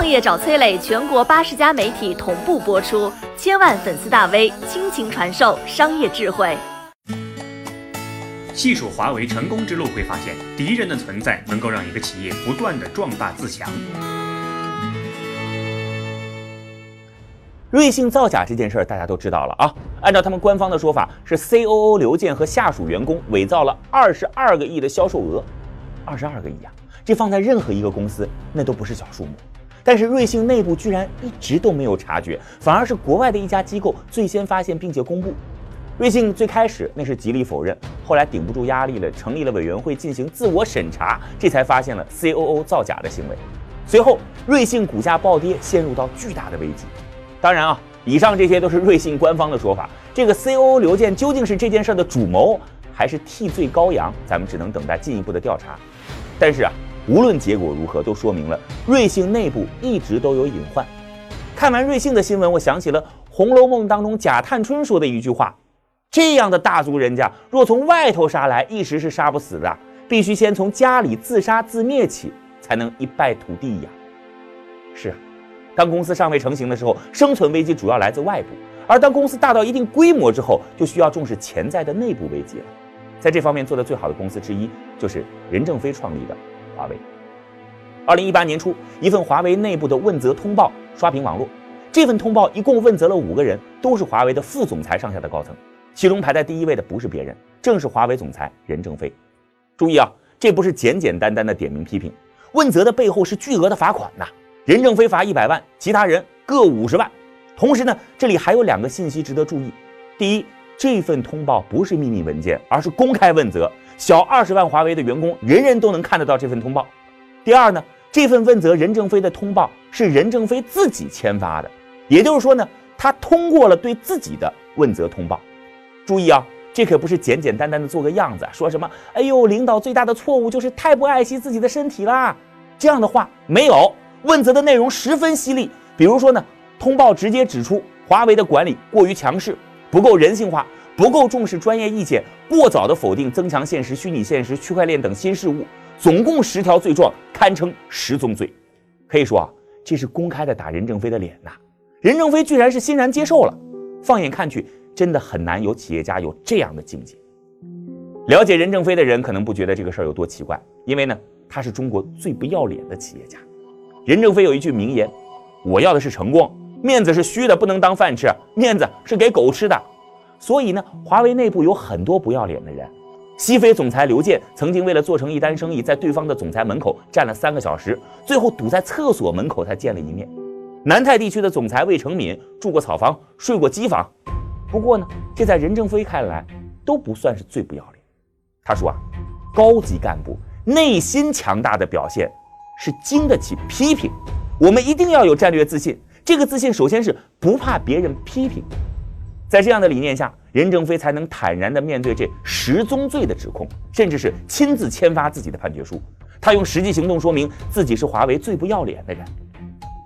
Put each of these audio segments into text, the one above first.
创业找崔磊，全国八十家媒体同步播出，千万粉丝大 V 倾情传授商业智慧。细数华为成功之路，会发现敌人的存在能够让一个企业不断的壮大自强。瑞幸造假这件事儿大家都知道了啊。按照他们官方的说法，是 COO 刘健和下属员工伪造了二十二个亿的销售额，二十二个亿啊！这放在任何一个公司那都不是小数目。但是瑞幸内部居然一直都没有察觉，反而是国外的一家机构最先发现并且公布。瑞幸最开始那是极力否认，后来顶不住压力了，成立了委员会进行自我审查，这才发现了 COO 造假的行为。随后瑞幸股价暴跌，陷入到巨大的危机。当然啊，以上这些都是瑞幸官方的说法。这个 COO 刘健究竟是这件事的主谋，还是替罪羔羊？咱们只能等待进一步的调查。但是啊，无论结果如何，都说明了瑞幸内部一直都有隐患。看完瑞幸的新闻，我想起了《红楼梦》当中贾探春说的一句话：“这样的大族人家，若从外头杀来，一时是杀不死的，必须先从家里自杀自灭起，才能一败涂地呀。”是啊。当公司尚未成型的时候，生存危机主要来自外部；而当公司大到一定规模之后，就需要重视潜在的内部危机了。在这方面做得最好的公司之一，就是任正非创立的华为。二零一八年初，一份华为内部的问责通报刷屏网络。这份通报一共问责了五个人，都是华为的副总裁上下的高层。其中排在第一位的不是别人，正是华为总裁任正非。注意啊，这不是简简单单的点名批评，问责的背后是巨额的罚款呐。任正非罚一百万，其他人各五十万。同时呢，这里还有两个信息值得注意：第一，这份通报不是秘密文件，而是公开问责，小二十万华为的员工人人都能看得到这份通报；第二呢，这份问责任正非的通报是任正非自己签发的，也就是说呢，他通过了对自己的问责通报。注意啊，这可不是简简单单的做个样子，说什么“哎呦，领导最大的错误就是太不爱惜自己的身体啦”这样的话没有。问责的内容十分犀利，比如说呢，通报直接指出华为的管理过于强势，不够人性化，不够重视专业意见，过早的否定增强现实、虚拟现实、区块链等新事物，总共十条罪状，堪称十宗罪。可以说啊，这是公开的打任正非的脸呐。任正非居然是欣然接受了。放眼看去，真的很难有企业家有这样的境界。了解任正非的人可能不觉得这个事儿有多奇怪，因为呢，他是中国最不要脸的企业家。任正非有一句名言：“我要的是成功，面子是虚的，不能当饭吃，面子是给狗吃的。”所以呢，华为内部有很多不要脸的人。西非总裁刘健曾经为了做成一单生意，在对方的总裁门口站了三个小时，最后堵在厕所门口才见了一面。南太地区的总裁魏成敏住过草房，睡过机房。不过呢，这在任正非看来都不算是最不要脸。他说啊，高级干部内心强大的表现。是经得起批评，我们一定要有战略自信。这个自信首先是不怕别人批评，在这样的理念下，任正非才能坦然地面对这十宗罪的指控，甚至是亲自签发自己的判决书。他用实际行动说明自己是华为最不要脸的人。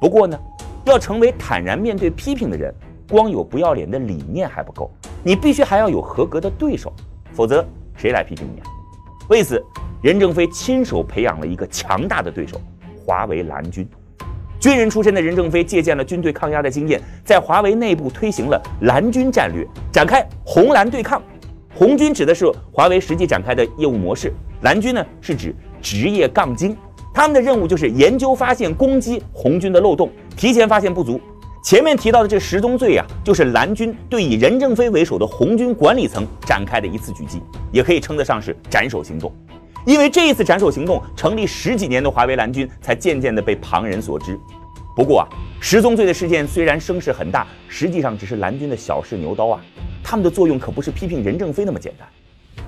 不过呢，要成为坦然面对批评的人，光有不要脸的理念还不够，你必须还要有合格的对手，否则谁来批评你啊？为此。任正非亲手培养了一个强大的对手——华为蓝军。军人出身的任正非借鉴了军队抗压的经验，在华为内部推行了蓝军战略，展开红蓝对抗。红军指的是华为实际展开的业务模式，蓝军呢是指职业杠精。他们的任务就是研究、发现、攻击红军的漏洞，提前发现不足。前面提到的这十宗罪呀，就是蓝军对以任正非为首的红军管理层展开的一次狙击，也可以称得上是斩首行动。因为这一次斩首行动成立十几年的华为蓝军，才渐渐的被旁人所知。不过啊，十宗罪的事件虽然声势很大，实际上只是蓝军的小试牛刀啊。他们的作用可不是批评任正非那么简单。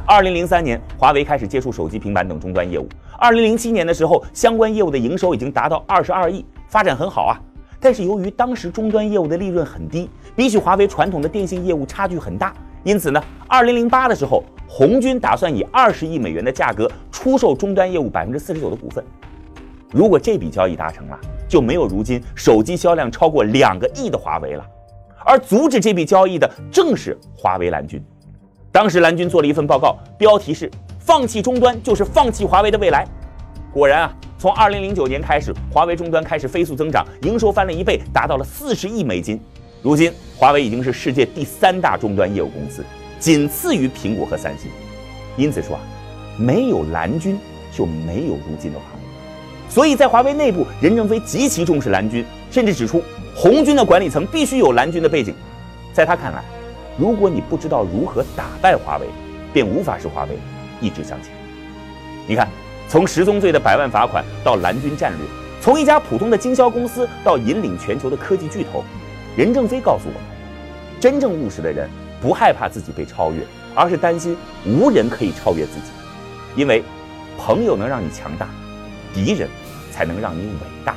二零零三年，华为开始接触手机、平板等终端业务。二零零七年的时候，相关业务的营收已经达到二十二亿，发展很好啊。但是由于当时终端业务的利润很低，比起华为传统的电信业务差距很大，因此呢，二零零八的时候。红军打算以二十亿美元的价格出售终端业务百分之四十九的股份。如果这笔交易达成了，就没有如今手机销量超过两个亿的华为了。而阻止这笔交易的正是华为蓝军。当时蓝军做了一份报告，标题是“放弃终端就是放弃华为的未来”。果然啊，从二零零九年开始，华为终端开始飞速增长，营收翻了一倍，达到了四十亿美金。如今，华为已经是世界第三大终端业务公司，仅次于苹果和三星。因此说啊，没有蓝军就没有如今的华为。所以在华为内部，任正非极其重视蓝军，甚至指出红军的管理层必须有蓝军的背景。在他看来，如果你不知道如何打败华为，便无法使华为一直向前。你看。从十宗罪的百万罚款到蓝军战略，从一家普通的经销公司到引领全球的科技巨头，任正非告诉我们：真正务实的人不害怕自己被超越，而是担心无人可以超越自己。因为朋友能让你强大，敌人才能让你伟大。